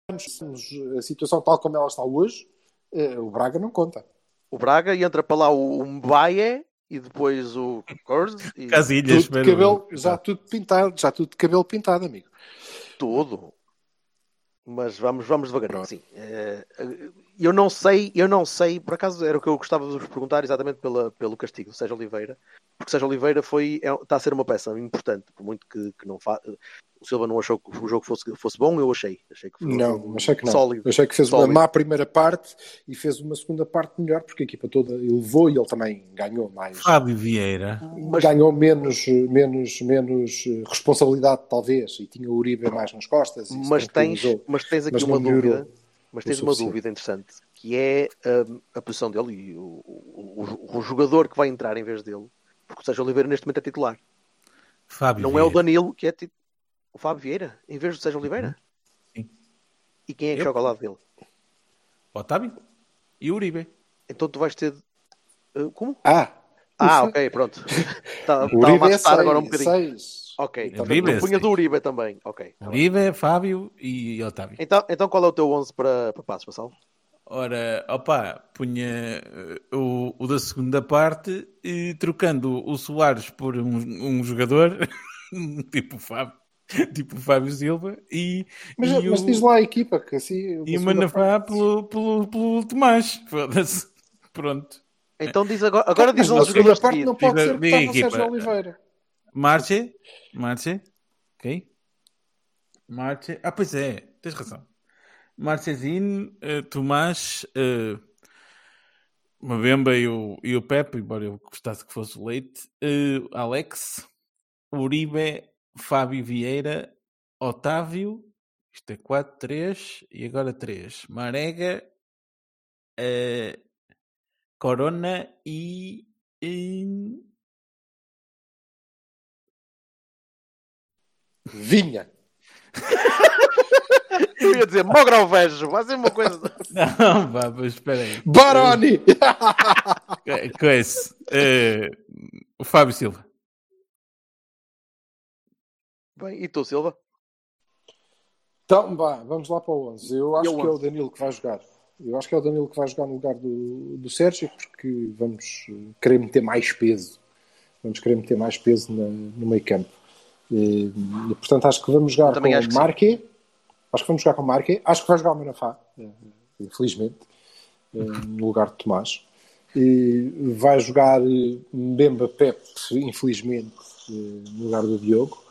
a situação tal como ela está hoje, eh, o Braga não conta. O Braga e entra para lá o, Mbaye e depois o Cordes e Casilhas, Tudo cabelo, já tudo pintado, já tudo de cabelo pintado, amigo. tudo. Mas vamos, vamos. Pronto. Sim. Eh, eu não sei, eu não sei, por acaso era o que eu gostava de vos perguntar exatamente pela, pelo castigo do Sérgio Oliveira, porque Sérgio Oliveira foi, é- está a ser uma peça importante, por muito que, que não fa... O Silva não achou que o jogo fosse, fosse bom, eu achei. Achei que foi Não, achei que não. sólido. Achei que fez Sólido. uma má primeira parte e fez uma segunda parte melhor, porque a equipa toda elevou e ele também ganhou mais. Fábio Vieira. Mas- Ganhou menos, menos, menos eh, responsabilidade, talvez, e tinha o Uribe mais nas costas. mas tens, mas tens aqui Mas uma melhorou dúvida. Mas tens uma dúvida interessante, que é hum, a posição dele e o, o- o- o jogador que vai entrar em vez dele. Porque o Sérgio Oliveira neste momento é titular. Fábio Não é o Vieira. Danilo que é titular. O Fábio Vieira, em vez do Sérgio Oliveira. Sim. E quem é que Eu? joga ao lado dele? Otávio e Uribe. Então tu vais ter. uh, como? Ah, Ah, ok, pronto. Estava o a Uribe é agora um bocadinho. seis. Ok, O Uribe é punha do Uribe também. Ok. tá bem. Uribe, Fábio e Otávio. Então, então qual é o teu 11 para, para passos, Vassal? Ora, opa, punha eh, o, o da segunda parte e trocando o Soares por um, um jogador, tipo o Fábio. tipo o Fábio Silva, e, Mas, e mas o, diz lá a equipa, que assim. e o Manafá pelo, pelo, pelo Tomás. Foda-se. Pronto. Então diz agora, agora diz os segunda jogadores parte não pode ser está no equipa. Sérgio Oliveira. Marche, Marche, ok? Marche, ah, pois é, tens razão. Marchezinho, eh, Tomás, uh, Mabemba e o, e o Pepe, embora eu gostasse que fosse o Leite, eh, Alex, Uribe, Fábio Vieira, Otávio, isto é 4, 3 e agora 3. Marega, eh, Corona e. e- Vinha. Eu ia dizer Mogrovejo, vai ser uma coisa. Não, vá, mas espera aí. Baroni! Eh, Coisa. eh, o Fábio Silva. Bem, e tu, Silva? Então, vá, vamos lá para o 11. Eu acho o que é o 11? Danilo que vai jogar. Eu acho que é o Danilo que vai jogar no lugar do, do Sérgio, porque vamos eh, querer meter mais peso. Vamos querer meter mais peso na- no meio campo. E, e, portanto, acho que vamos jogar com sim. Marque. Acho que vamos jogar com Marque. Acho que vai jogar o Manafá, eh, infelizmente, eh, no lugar de Tomás. E vai jogar eh, Mbemba Pep, infelizmente, eh, no lugar do Diogo.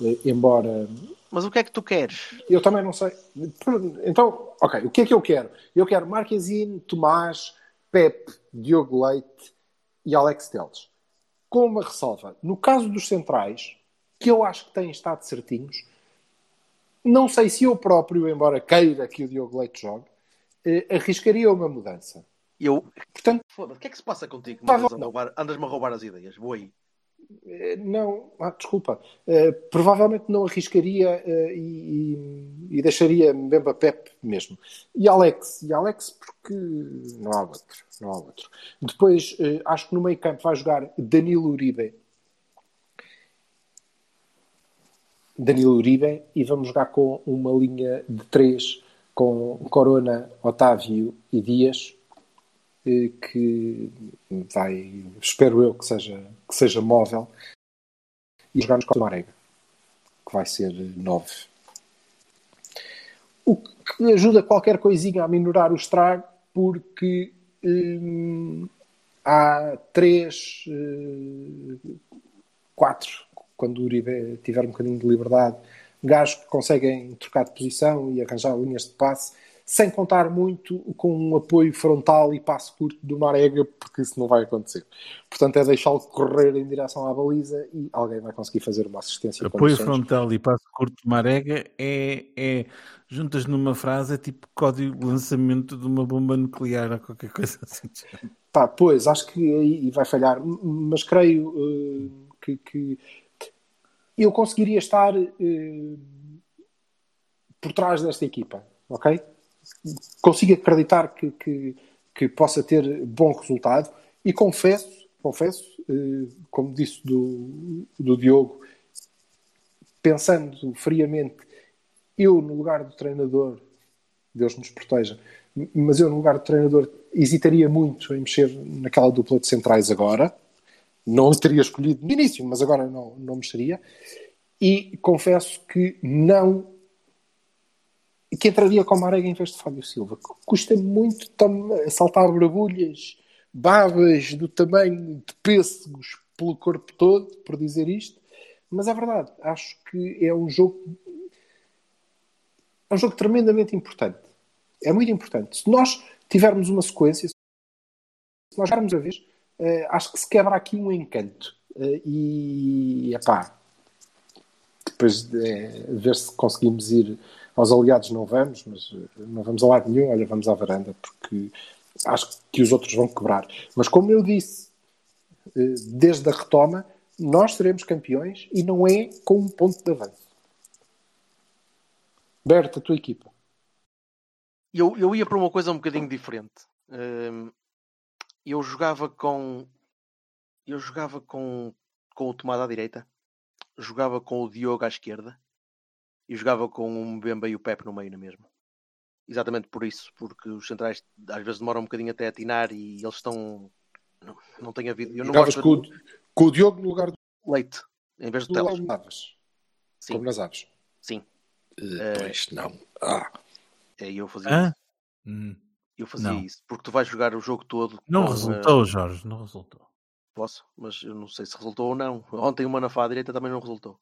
Eh, Embora Mas o que é que tu queres? eu também não sei. Então, ok, o que é que eu quero? Eu quero Marquezine, Tomás, Pepe, Diogo Leite e Alex Teles. Com uma ressalva. No caso dos centrais, que eu acho que têm estado certinhos, não sei se eu próprio, embora queira que o Diogo Leite jogue, eh, arriscaria uma mudança. Eu. Portanto, Foda-se, o que é que se passa contigo? Tá Andas-me a roubar, andas-me a roubar as ideias. Vou aí. Eh, Não, ah, desculpa. Eh, provavelmente não arriscaria eh, e, e- deixaria Mbemba Pep mesmo. E Alex, e Alex porque não há outro. Não há outro. Depois, eh, acho que no meio campo vai jogar Danilo Uribe. Danilo Uribe e vamos jogar com uma linha de três com Corona, Otávio e Dias que vai, espero eu que seja, que seja móvel e jogarmos com o Marega que vai ser 9 o que ajuda qualquer coisinha a minorar o estrago porque hum, há 3 4 quando o Uribe tiver um bocadinho de liberdade gajos que conseguem trocar de posição e arranjar linhas de passe sem contar muito com um apoio frontal e passo curto do Marega, porque isso não vai acontecer. Portanto, é deixá-lo correr em direção à baliza e alguém vai conseguir fazer uma assistência. Apoio frontal e passo curto de Marega é, é juntas numa frase é tipo código de lançamento de uma bomba nuclear ou qualquer coisa assim. Pá, pois, acho que aí vai falhar, mas creio eh, que, que eu conseguiria estar eh, por trás desta equipa, ok? Consigo acreditar que, que, que possa ter bom resultado e confesso, confesso, eh, como disse do, do Diogo, pensando friamente, eu no lugar do treinador, Deus nos proteja, mas eu no lugar do treinador hesitaria muito em mexer naquela dupla de centrais agora. Não teria escolhido no início, mas agora não, não mexeria. E confesso que não. Que entraria com Marega em vez de Fábio Silva. Custa muito saltar bravulhas, babas do tamanho de pêssegos pelo corpo todo, por dizer isto. Mas é verdade, acho que é um jogo. É um jogo tremendamente importante. É muito importante. Se nós tivermos uma sequência, se nós jogarmos a vez, eh, acho que se quebra aqui um encanto. Eh, e, epá, depois de eh, ver se conseguimos ir aos aliados, não vamos, mas eh, não vamos a lado nenhum. Olha, vamos à varanda, porque acho que os outros vão quebrar. Mas como eu disse, eh, desde a retoma, nós seremos campeões e não é com um ponto de avanço. Berta, a tua equipa. Eu, eu ia para uma coisa um bocadinho diferente. Hum, eu jogava com. Eu jogava com, com o Tomada à direita, jogava com o Diogo à esquerda e jogava com o Mbemba e o Pepe no meio na mesma. Exatamente por isso, porque os centrais às vezes demoram um bocadinho até atinar e eles estão. Não, não tem havido. Eu não Jogavas gosto com, o- de com o Diogo no lugar do leite em vez do Teles. Teles. Davas. Sim. como nas aves. Sim. Eh, pois não. Ah, É, eu fazia Hã? isso. Hum. Eu fazia Não. isso. Porque tu vais jogar o jogo todo. Não com, resultou, Jorge, não resultou. Posso, mas eu não sei se resultou ou não. Ontem uma na fada direita também não resultou.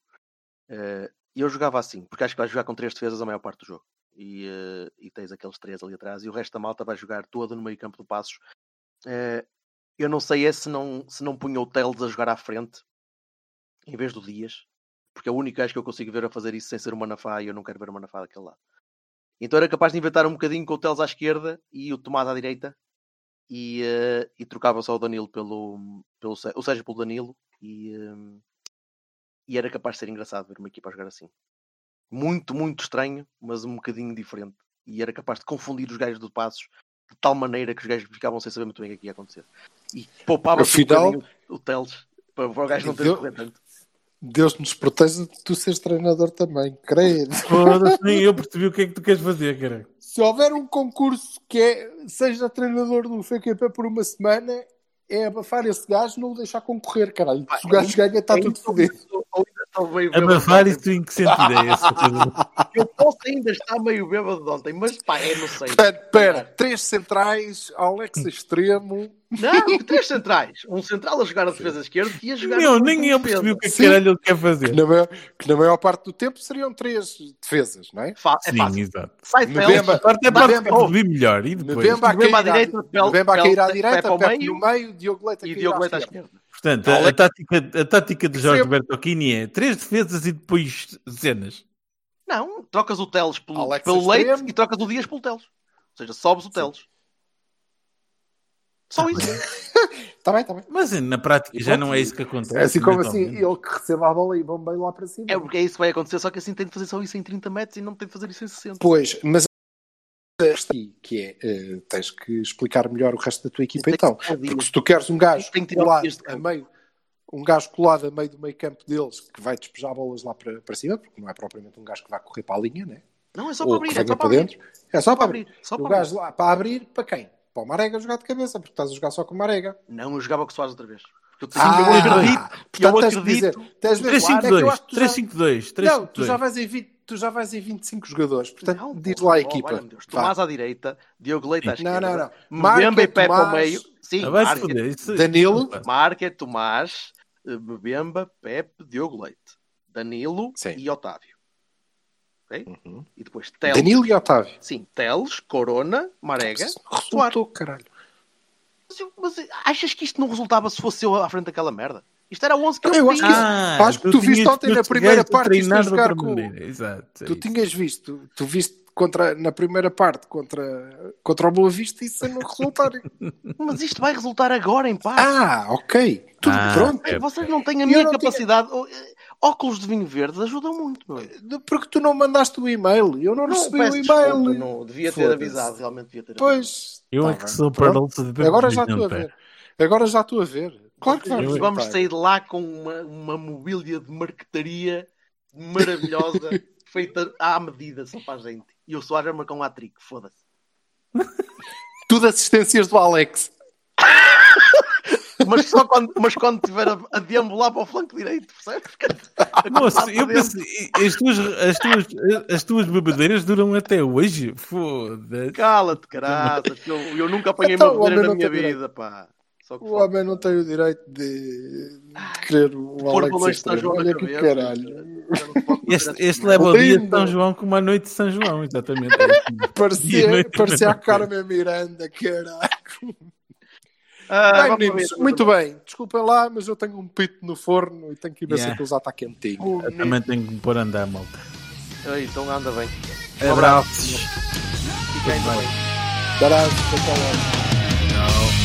Eh, E eu jogava assim, porque acho que vais jogar com três defesas a maior parte do jogo. E, eh, e tens aqueles três ali atrás, e o resto da malta vai jogar toda no meio campo do Passos. Eh, eu não sei é se não, se não punha o Teles a jogar à frente, em vez do Dias, porque é o único gajo que eu consigo ver a fazer isso sem ser o Manafá, e eu não quero ver o Manafá daquele lado. Então era capaz de inventar um bocadinho com o Teles à esquerda e o Tomás à direita, e, eh, e trocava só o Danilo pelo, pelo o Sérgio pelo Danilo e, e era capaz de ser engraçado ver uma equipa a jogar assim. Muito, muito estranho, mas um bocadinho diferente. E era capaz de confundir os gajos do Passos de tal maneira que os gajos ficavam sem saber muito bem o que é ia acontecer. E poupava Afinal- um o Teles para, para o gajo não ter Deu- de correr tanto. Deus nos proteja de tu seres treinador também. Foda-se, nem eu percebi o que é que tu queres fazer, cara. Se houver um concurso que é, seja treinador do FQP por uma semana, é abafar esse gajo e não o deixar concorrer, caralho. Se o gajo ganha, está tudo fodido. Abafar isso em que sentido é esse? Eu posso ainda estar meio bêbado de ontem, mas pá, é não sei. Espera, espera, três centrais, Alex extremo. Não, três centrais. Um central a jogar a defesa esquerda e a jogar Meu, a nem eu percebi o que é que Sim. caralho ele quer Que fazer. na, maior, que na maior parte do tempo seriam três defesas, não é? Fa- É Sim, fácil. exato. Sai Mbemba- Teles, Agora até pode Mbemba- percebi melhor. E depois? Mbemba a Mbemba cair à direita, Mbemba a cair à direita, Pepe no meio, Diogo Leite a e cair à esquerda. Portanto, a, a tática, a tática de Jorge. Bertocchini é três defesas e depois cenas. Não, trocas o Teles pelo, Alex pelo Leite e trocas o Dias pelo Teles. Ou seja, sobes o Teles. Só isso. Está bem, está bem. Mas na prática já não é isso que acontece. É assim como assim, ele que receba a bola e vão bem lá para cima. É porque é isso que vai acontecer, só que assim tem de fazer só isso em 30 metros e não tem de fazer isso em 60. Pois, mas que é, eh, tens que explicar melhor o resto da tua equipa então. Porque se tu queres um gajo colado a meio, um gajo colado a meio do meio campo deles que vai despejar bolas lá para, para cima, porque não é propriamente um gajo que vai correr para a linha, né? Não, é só para Ou que abrir, é só para para abrir. dentro. É só para abrir. Só o para abrir. gajo lá para abrir para quem? Para o Marega jogar de cabeça, porque estás a jogar só com o Marega. Não, eu jogava com o Soares outra vez. Porque eu, tenho- Ah, eu acredito, portanto, eu acredito. dizer, eu já- 3-5-2. 3-5-2. Não, tu já, vais em 20, tu já vais em 25 jogadores. Portanto, Não, diz lá a oh, equipa. Deus. Tomás à direita, Diogo Leite à Não, esquerda. não, não. Marca, e Pepe ao meio. Sim, Ah, Marca, Danilo. Marca, Tomás, eh, Mbemba, Pepe, Diogo Leite, Danilo Sim. e Otávio. Ok? Uhum. E depois Teles. Danilo e Otávio. Sim, Teles, Corona, Marega, Soares. Resultou, caralho. Mas, mas achas que isto não resultava se fosse eu à frente daquela merda? Isto era 11 que Eu eu acho que tinha. isso- Acho que tu viste tinhas ontem na primeira parte isto a de jogar com-. Exato. é Tu isso. tinhas visto, tu viste contra, na primeira parte contra, contra o Boa Vista e sem não resultar. Mas isto vai resultar agora em paz. ah, ok. Tudo Ah, pronto. é. Vocês não têm a minha não tinha- capacidade. Eh, Óculos de vinho verde ajudam muito, meu. Porque tu não mandaste o e-mail. Eu não, Não, recebi o e-mail. desculpa, não, devia ter avisado, realmente devia ter avisado. Pois. Eu tá é que sou para de Agora já estou a não, ver. Agora já estou a ver. Claro que Vamos, vamos sair de lá com uma, uma mobília de marquetaria maravilhosa, feita à medida só para a gente. E o Soares vai marcar um hat-trick, foda-se. Tudo assistências do Alex. Mas só quando, mas quando tiver a, a deambular para o flanco direito, percebes? Moço, eu penso, as tuas, as, tuas, as tuas bebedeiras duram até hoje. Foda-se. Cala-te, caraças, eu, eu nunca apanhei Então, uma bebedeira na minha tem direito. vida, pá. Só que O foda. homem não tem o direito de, de querer o Pôr Alex na Olha que cabeça. caralho. Este, este leva o dia de. São João como a noite de São João, exatamente. Parecia, parecia a. Carmen Miranda, caralho. Ah, Bem, meninos, ver. muito bem. Desculpem lá, mas eu tenho um pito no forno e tenho que ir ver se Yeah. aquilo já está quentinho. Eu também tenho que me pôr a andar, malta. Ai, Então anda bem. Abraços. Fica ainda bem. Até lá. Tchau.